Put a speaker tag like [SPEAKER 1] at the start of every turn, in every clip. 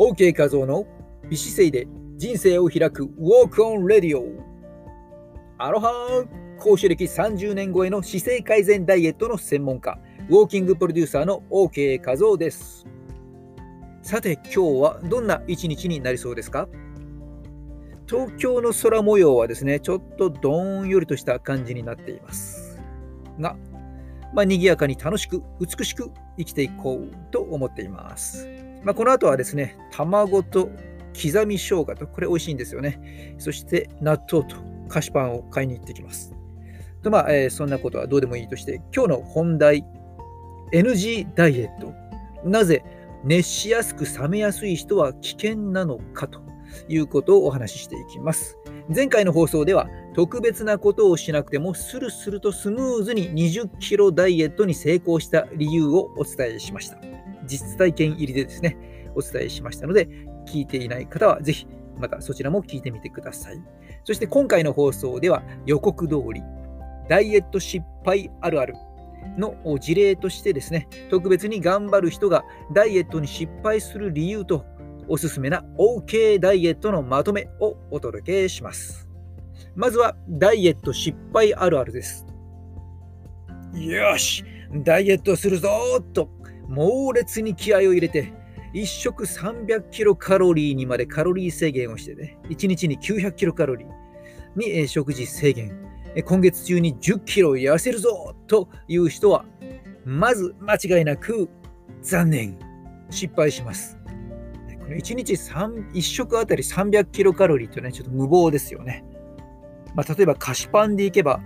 [SPEAKER 1] OK 画像の美姿勢で人生を開く Walk on Radio アロハ講師歴30年超えの姿勢改善ダイエットの専門家ウォーキングプロデューサーの OK 画像ですさて今日はどんな一日になりそうですか？東京の空模様はですね、ちょっとどんよりとした感じになっています。が、まあ、賑やかに楽しく美しく生きていこうと思っています。まあ、この後はですね、卵と刻み生姜と、これ美味しいんですよね。そして納豆と菓子パンを買いに行ってきます。とまあ、えー、そんなことはどうでもいいとして、今日の本題、NG ダイエット。なぜ熱しやすく冷めやすい人は危険なのかということをお話ししていきます。前回の放送では特別なことをしなくてもスルスルとスムーズに20キロダイエットに成功した理由をお伝えしました。実体験入りでですね、お伝えしましたので、聞いていない方はぜひまたそちらも聞いてみてください。そして今回の放送では予告通り、ダイエット失敗あるあるの事例としてですね、特別に頑張る人がダイエットに失敗する理由とおすすめな OK ダイエットのまとめをお届けします。まずはダイエット失敗あるあるです。よしダイエットするぞと猛烈に気合を入れて1食300キロカロリーにまでカロリー制限をしてね1日に900キロカロリーに食事制限。今月中に10キロ痩せるぞという人はまず間違いなく残念。失敗します。1日 3, 1食あたり300キロカロリーとね、ちょっと無謀ですよね。まあ、例えば菓子パンでいけば、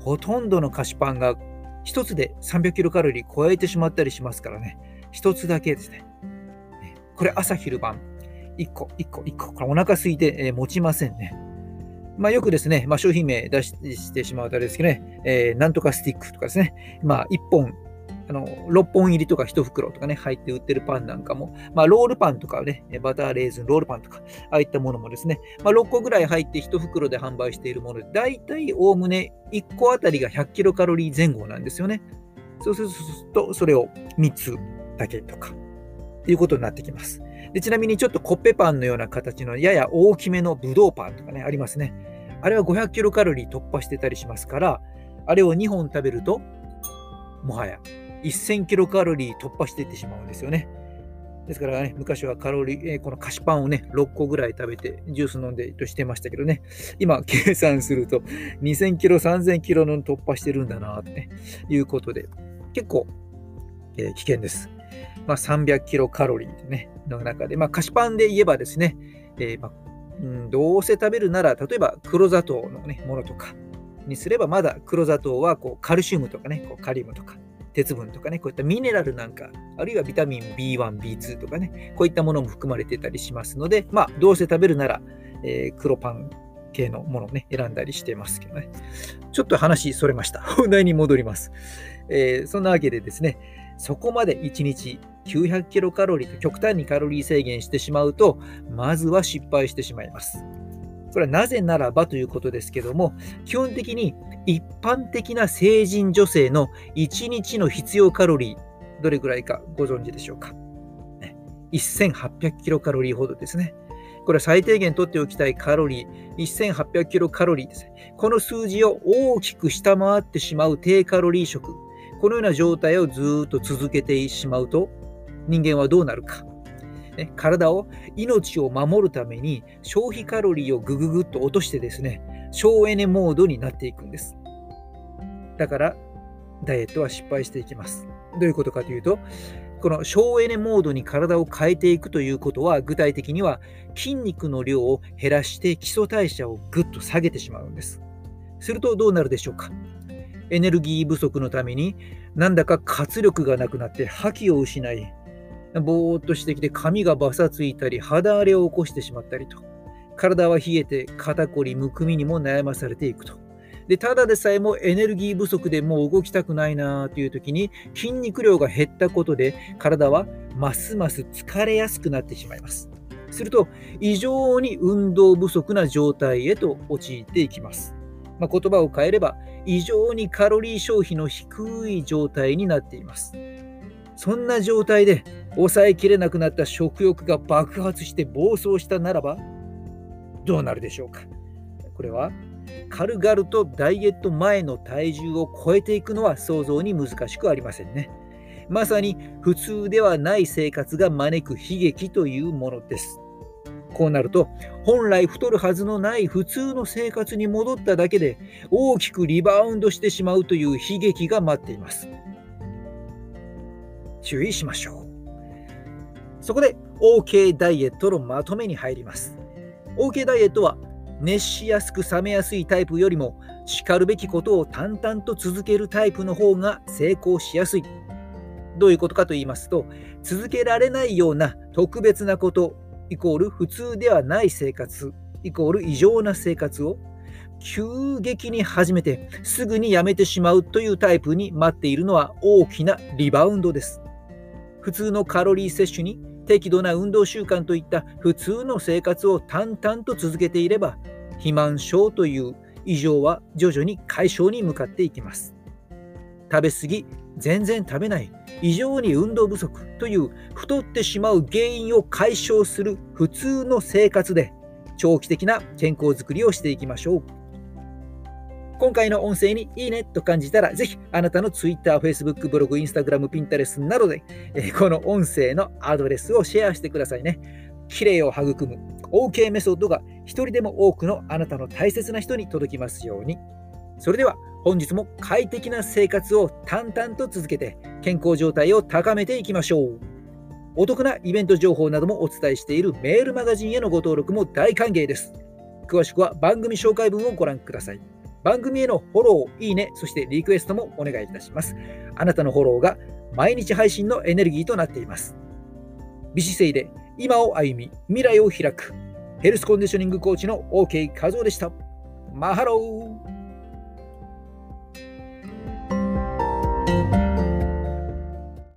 [SPEAKER 1] ほとんどの菓子パンが一つで300キロカロリー超えてしまったりしますからね、一つだけですね。これ朝昼晩、1個、1個、1個、これお腹空いて、えー、持ちませんね。まあ、よくですね、まあ、商品名出してしまうとあれですけどね、えー、なんとかスティックとかですね、まあ、1本あの6本入りとか1袋とかね、入って売ってるパンなんかも、まあ、ロールパンとかね、バターレーズン、ロールパンとか、ああいったものもですね、まあ、6個ぐらい入って1袋で販売しているもので、だいたいおおむね1個あたりが100キロカロリー前後なんですよね。そうすると、それを3つだけとか、っていうことになってきます。でちなみにちょっとコッペパンのような形のやや大きめのブドウパンとかね、ありますね。あれは500キロカロリー突破してたりしますから、あれを2本食べると、もはや1000キロカロリー突破していってしまうんですよね。ですからね、昔はカロリー、えー、この菓子パンをね、6個ぐらい食べて、ジュース飲んでとしてましたけどね、今、計算すると、2000キロ、3000キロの突破してるんだな、っていうことで、結構、えー、危険です。まあ、300キロカロリー、ね、の中で、まあ、菓子パンで言えばですね、えー、まあうん、どうせ食べるなら、例えば黒砂糖の、ね、ものとかにすれば、まだ黒砂糖はこうカルシウムとかね、こうカリウムとか、鉄分とかね、こういったミネラルなんか、あるいはビタミン B1、B2 とかね、こういったものも含まれてたりしますので、まあ、どうせ食べるなら、えー、黒パン系のものをね、選んだりしてますけどね。ちょっと話それました。本題に戻ります。えー、そんなわけでですね、そこまで1日900キロカロリーと極端にカロリー制限してしまうと、まずは失敗してしまいます。これはなぜならばということですけども、基本的に一般的な成人女性の1日の必要カロリー、どれぐらいかご存知でしょうか？1800キロカロリーほどですね。これは最低限取っておきたいカロリー、1800キロカロリーです。この数字を大きく下回ってしまう低カロリー食、このような状態をずっと続けてしまうと、人間はどうなるか。ね、体を命を守るために消費カロリーをぐぐぐっと落としてですね、省エネモードになっていくんです。だから、ダイエットは失敗していきます。どういうことかというと、この省エネモードに体を変えていくということは、具体的には筋肉の量を減らして基礎代謝をぐっと下げてしまうんです。するとどうなるでしょうか？エネルギー不足のために、なんだか活力がなくなって覇気を失い、ぼーっとしてきて髪がバサついたり肌荒れを起こしてしまったりと。体は冷えて肩こりむくみにも悩まされていくと。でただでさえもエネルギー不足でもう動きたくないなという時に筋肉量が減ったことで体はますます疲れやすくなってしまいます。すると異常に運動不足な状態へと陥っていきます、まあ、言葉を変えれば異常にカロリー消費の低い状態になっています。そんな状態で抑えきれなくなった食欲が爆発して暴走したならばどうなるでしょうかこれは軽々とダイエット前の体重を超えていくのは想像に難しくありませんね。まさに普通ではない生活が招く悲劇というものです。こうなると本来太るはずのない普通の生活に戻っただけで大きくリバウンドしてしまうという悲劇が待っています。注意しましょう。そこで OK ダイエットのまとめに入ります。OK ダイエットは熱しやすく冷めやすいタイプよりもしかるべきことを淡々と続けるタイプの方が成功しやすい。どういうことかと言いますと続けられないような特別なことイコール普通ではない生活イコール異常な生活を急激に始めてすぐにやめてしまうというタイプに待っているのは大きなリバウンドです。普通のカロリー摂取に適度な運動習慣といった普通の生活を淡々と続けていれば肥満症という異常は徐々に解消に向かっていきます。食べ過ぎ、全然食べない、異常に運動不足という太ってしまう原因を解消する普通の生活で長期的な健康づくりをしていきましょう。今回の音声にいいねと感じたら、ぜひあなたの Twitter、Facebook、ブログ、Instagram、Pinterest などで、えこの音声のアドレスをシェアしてくださいね。綺麗を育む OK メソッドが一人でも多くのあなたの大切な人に届きますように。それでは本日も快適な生活を淡々と続けて健康状態を高めていきましょう。お得なイベント情報などもお伝えしているメールマガジンへのご登録も大歓迎です。詳しくは番組紹介文をご覧ください。番組へのフォロー、いいね、そしてリクエストもお願いいたします。あなたのフォローが毎日配信のエネルギーとなっています。美姿勢で今を歩み、未来を開く。ヘルスコンディショニングコーチの OK 和夫でした。マハロー